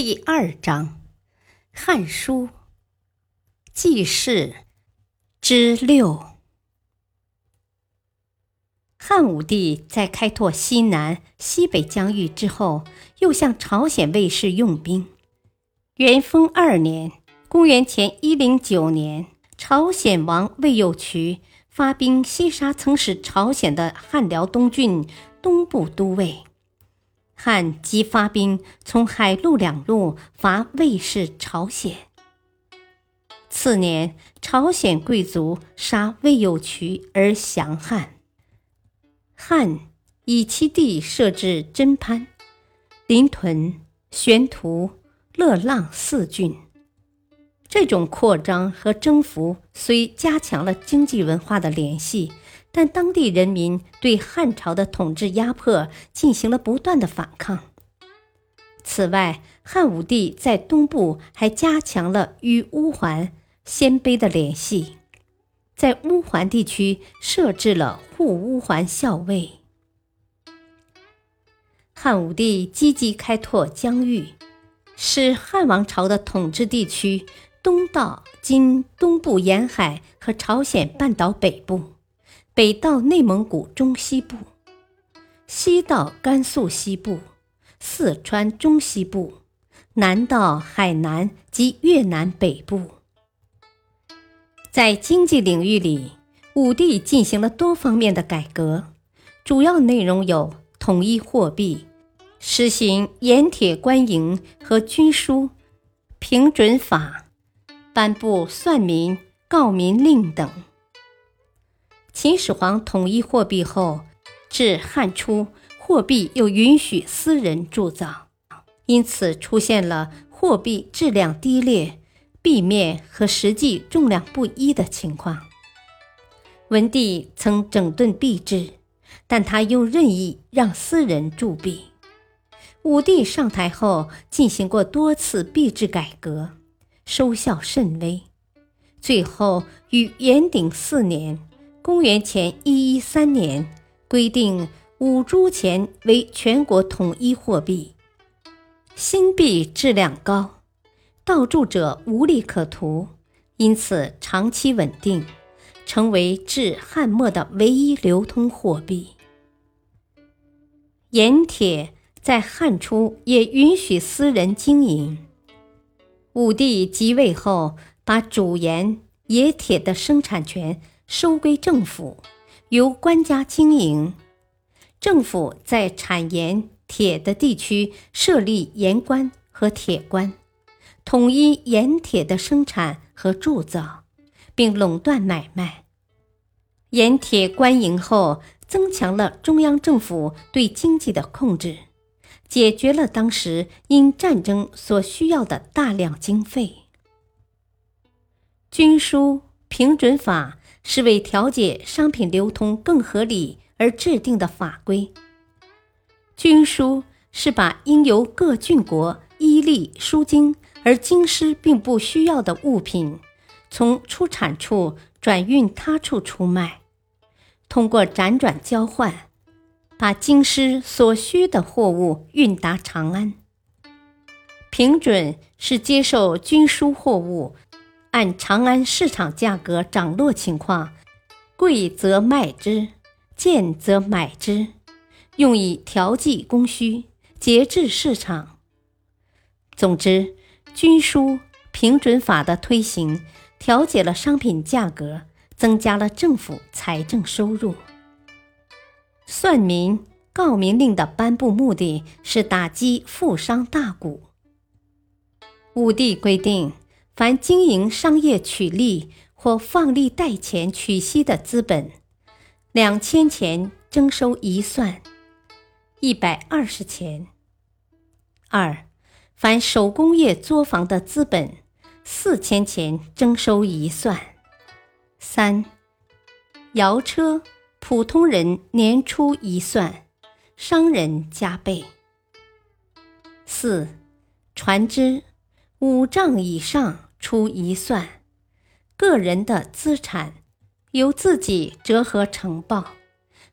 第二章，《汉书·记事》之六。汉武帝在开拓西南、西北疆域之后，又向朝鲜卫士用兵。元丰二年（公元前一零九年），朝鲜王魏有渠发兵西杀曾使朝鲜的汉辽东郡东部都尉。汉即发兵从海陆两路伐魏氏朝鲜。次年，朝鲜贵族杀魏有渠而降汉。汉以其地设置真潘、临屯、玄图、乐浪四郡。这种扩张和征服虽加强了经济文化的联系。但当地人民对汉朝的统治压迫进行了不断的反抗。此外，汉武帝在东部还加强了与乌桓、鲜卑的联系，在乌桓地区设置了护乌桓校尉。汉武帝积极开拓疆域，使汉王朝的统治地区东到今东部沿海和朝鲜半岛北部。北到内蒙古中西部，西到甘肃西部、四川中西部，南到海南及越南北部。在经济领域里，武帝进行了多方面的改革，主要内容有统一货币、实行盐铁官营和军书、平准法、颁布算民告民令等。秦始皇统一货币后，至汉初，货币又允许私人铸造，因此出现了货币质量低劣、币面和实际重量不一的情况。文帝曾整顿币制，但他又任意让私人铸币。武帝上台后，进行过多次币制改革，收效甚微，最后于元鼎四年。公元前一一三年，规定五铢钱为全国统一货币。新币质量高，盗铸者无利可图，因此长期稳定，成为至汉末的唯一流通货币。盐铁在汉初也允许私人经营。武帝即位后，把主盐、冶铁的生产权。收归政府，由官家经营。政府在产盐、铁的地区设立盐官和铁官，统一盐铁的生产和铸造，并垄断买卖。盐铁官营后，增强了中央政府对经济的控制，解决了当时因战争所需要的大量经费。军书平准法。是为调节商品流通更合理而制定的法规。军书是把应由各郡国依例输经而京师并不需要的物品，从出产处转运他处出卖，通过辗转交换，把京师所需的货物运达长安。平准是接受军书货物。按长安市场价格涨落情况，贵则卖之，贱则买之，用以调剂供需，节制市场。总之，均输平准法的推行，调节了商品价格，增加了政府财政收入。算民告民令的颁布目的是打击富商大贾。武帝规定。凡经营商业取利或放利贷钱取息的资本，两千钱征收一算；一百二十钱。二，凡手工业作坊的资本，四千钱征收一算。三，摇车，普通人年初一算，商人加倍。四，船只，五丈以上出一算，个人的资产由自己折合呈报，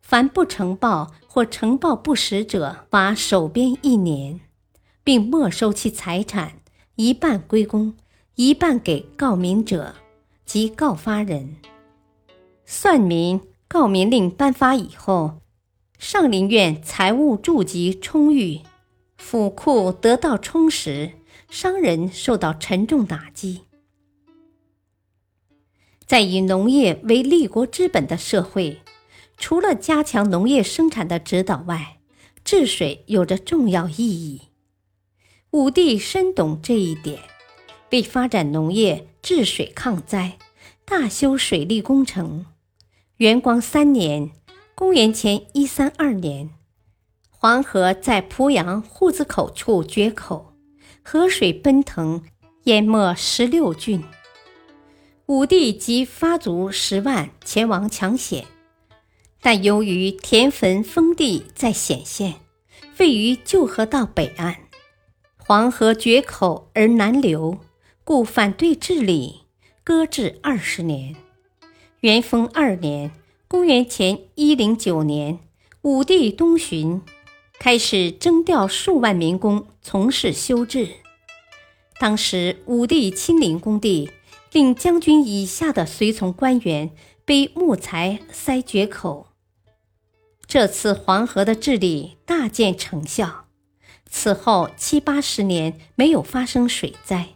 凡不呈报或呈报不实者，罚守边一年，并没收其财产，一半归公，一半给告民者及告发人。算民告民令颁发以后，上林苑财务贮集充裕。府库得到充实，商人受到沉重打击。在以农业为立国之本的社会，除了加强农业生产的指导外，治水有着重要意义。武帝深懂这一点，为发展农业、治水抗灾，大修水利工程。元光三年（公元前一三二年）。黄河在濮阳户子口处决口，河水奔腾，淹没十六郡。武帝即发卒十万前往抢险，但由于田汾封地在险县，位于旧河道北岸，黄河决口而南流，故反对治理，搁置二十年。元丰二年（公元前一零九年），武帝东巡。开始征调数万民工从事修治。当时武帝亲临工地，令将军以下的随从官员背木材塞决口。这次黄河的治理大见成效。此后七八十年没有发生水灾。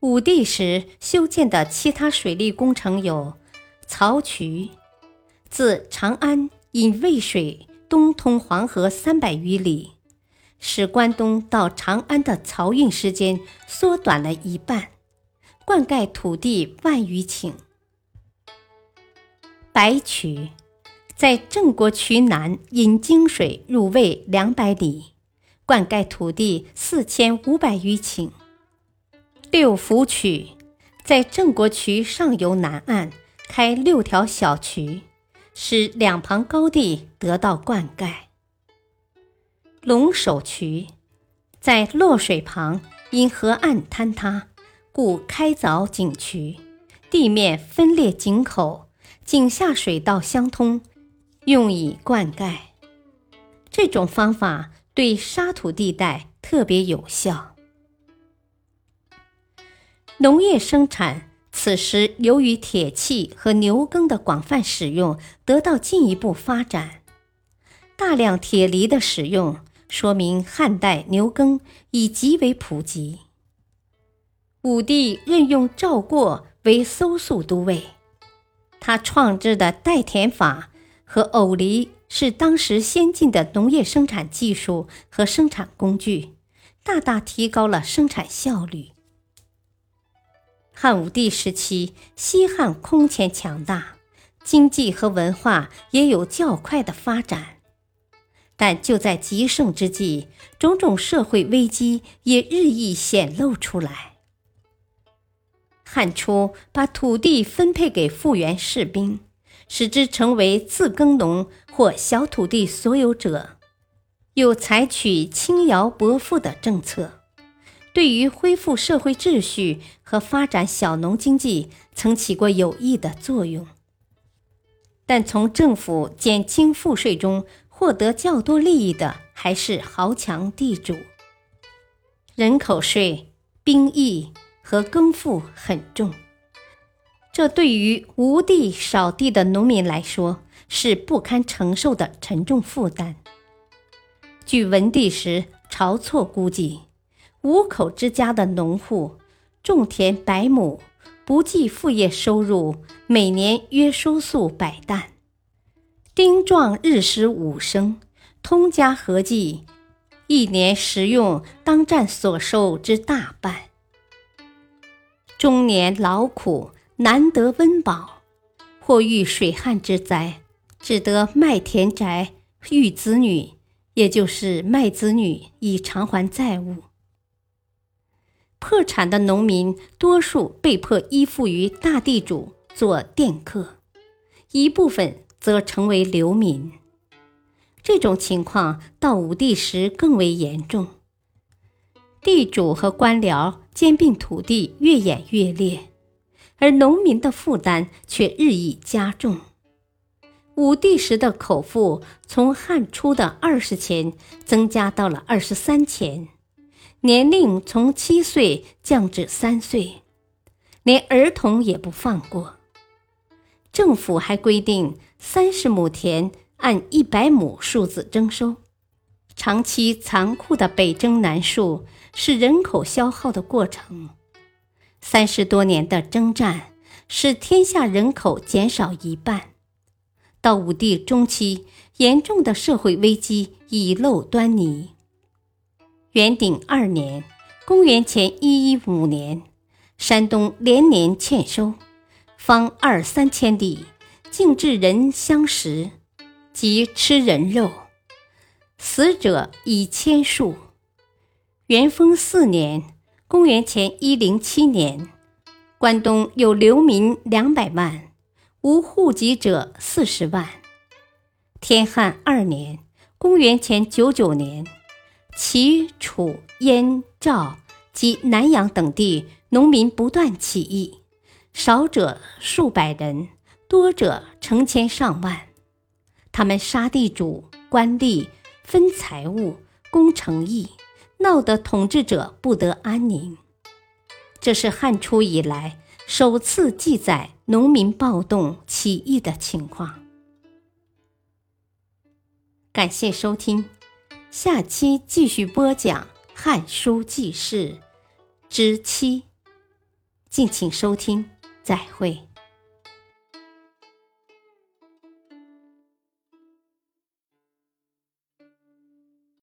武帝时修建的其他水利工程有：漕渠，自长安引渭水。东通黄河三百余里，使关东到长安的漕运时间缩短了一半，灌溉土地万余顷。白渠在郑国渠南引泾水入渭两百里，灌溉土地四千五百余顷。六福渠在郑国渠上游南岸开六条小渠。使两旁高地得到灌溉。龙首渠在洛水旁，因河岸坍塌，故开凿井渠，地面分裂井口，井下水道相通，用以灌溉。这种方法对沙土地带特别有效。农业生产。此时，由于铁器和牛耕的广泛使用，得到进一步发展。大量铁犁的使用，说明汉代牛耕已极为普及。武帝任用赵过为搜粟都尉，他创制的代田法和偶犁是当时先进的农业生产技术和生产工具，大大提高了生产效率。汉武帝时期，西汉空前强大，经济和文化也有较快的发展。但就在极盛之际，种种社会危机也日益显露出来。汉初把土地分配给复员士兵，使之成为自耕农或小土地所有者，又采取轻徭薄赋的政策。对于恢复社会秩序和发展小农经济，曾起过有益的作用。但从政府减轻赋税中获得较多利益的，还是豪强地主。人口税、兵役和耕赋很重，这对于无地少地的农民来说是不堪承受的沉重负担。据文帝时晁错估计。五口之家的农户种田百亩，不计副业收入，每年约收粟百担。丁壮日食五升，通家合计，一年食用当占所收之大半。中年劳苦，难得温饱，或遇水旱之灾，只得卖田宅，育子女，也就是卖子女以偿还债务。破产的农民多数被迫依附于大地主做佃客，一部分则成为流民。这种情况到武帝时更为严重，地主和官僚兼并土地越演越烈，而农民的负担却日益加重。武帝时的口赋从汉初的二十钱增加到了二十三钱，年龄从七岁降至三岁，连儿童也不放过。政府还规定三十亩田。按一百亩数字征收，长期残酷的北征南戍是人口消耗的过程。三十多年的征战使天下人口减少一半。到武帝中期，严重的社会危机已露端倪。元鼎二年（公元前一一五年），山东连年欠收，方二三千里，竟至人相食。即吃人肉，死者以千数。元丰四年（公元前一零七年），关东有流民两百万，无户籍者四十万。天汉二年（公元前九九年），齐、楚、燕、赵及南阳等地农民不断起义，少者数百人，多者成千上万。他们杀地主、官吏，分财物，攻城邑，闹得统治者不得安宁。这是汉初以来首次记载农民暴动起义的情况。感谢收听，下期继续播讲《汉书记事》之七，敬请收听，再会。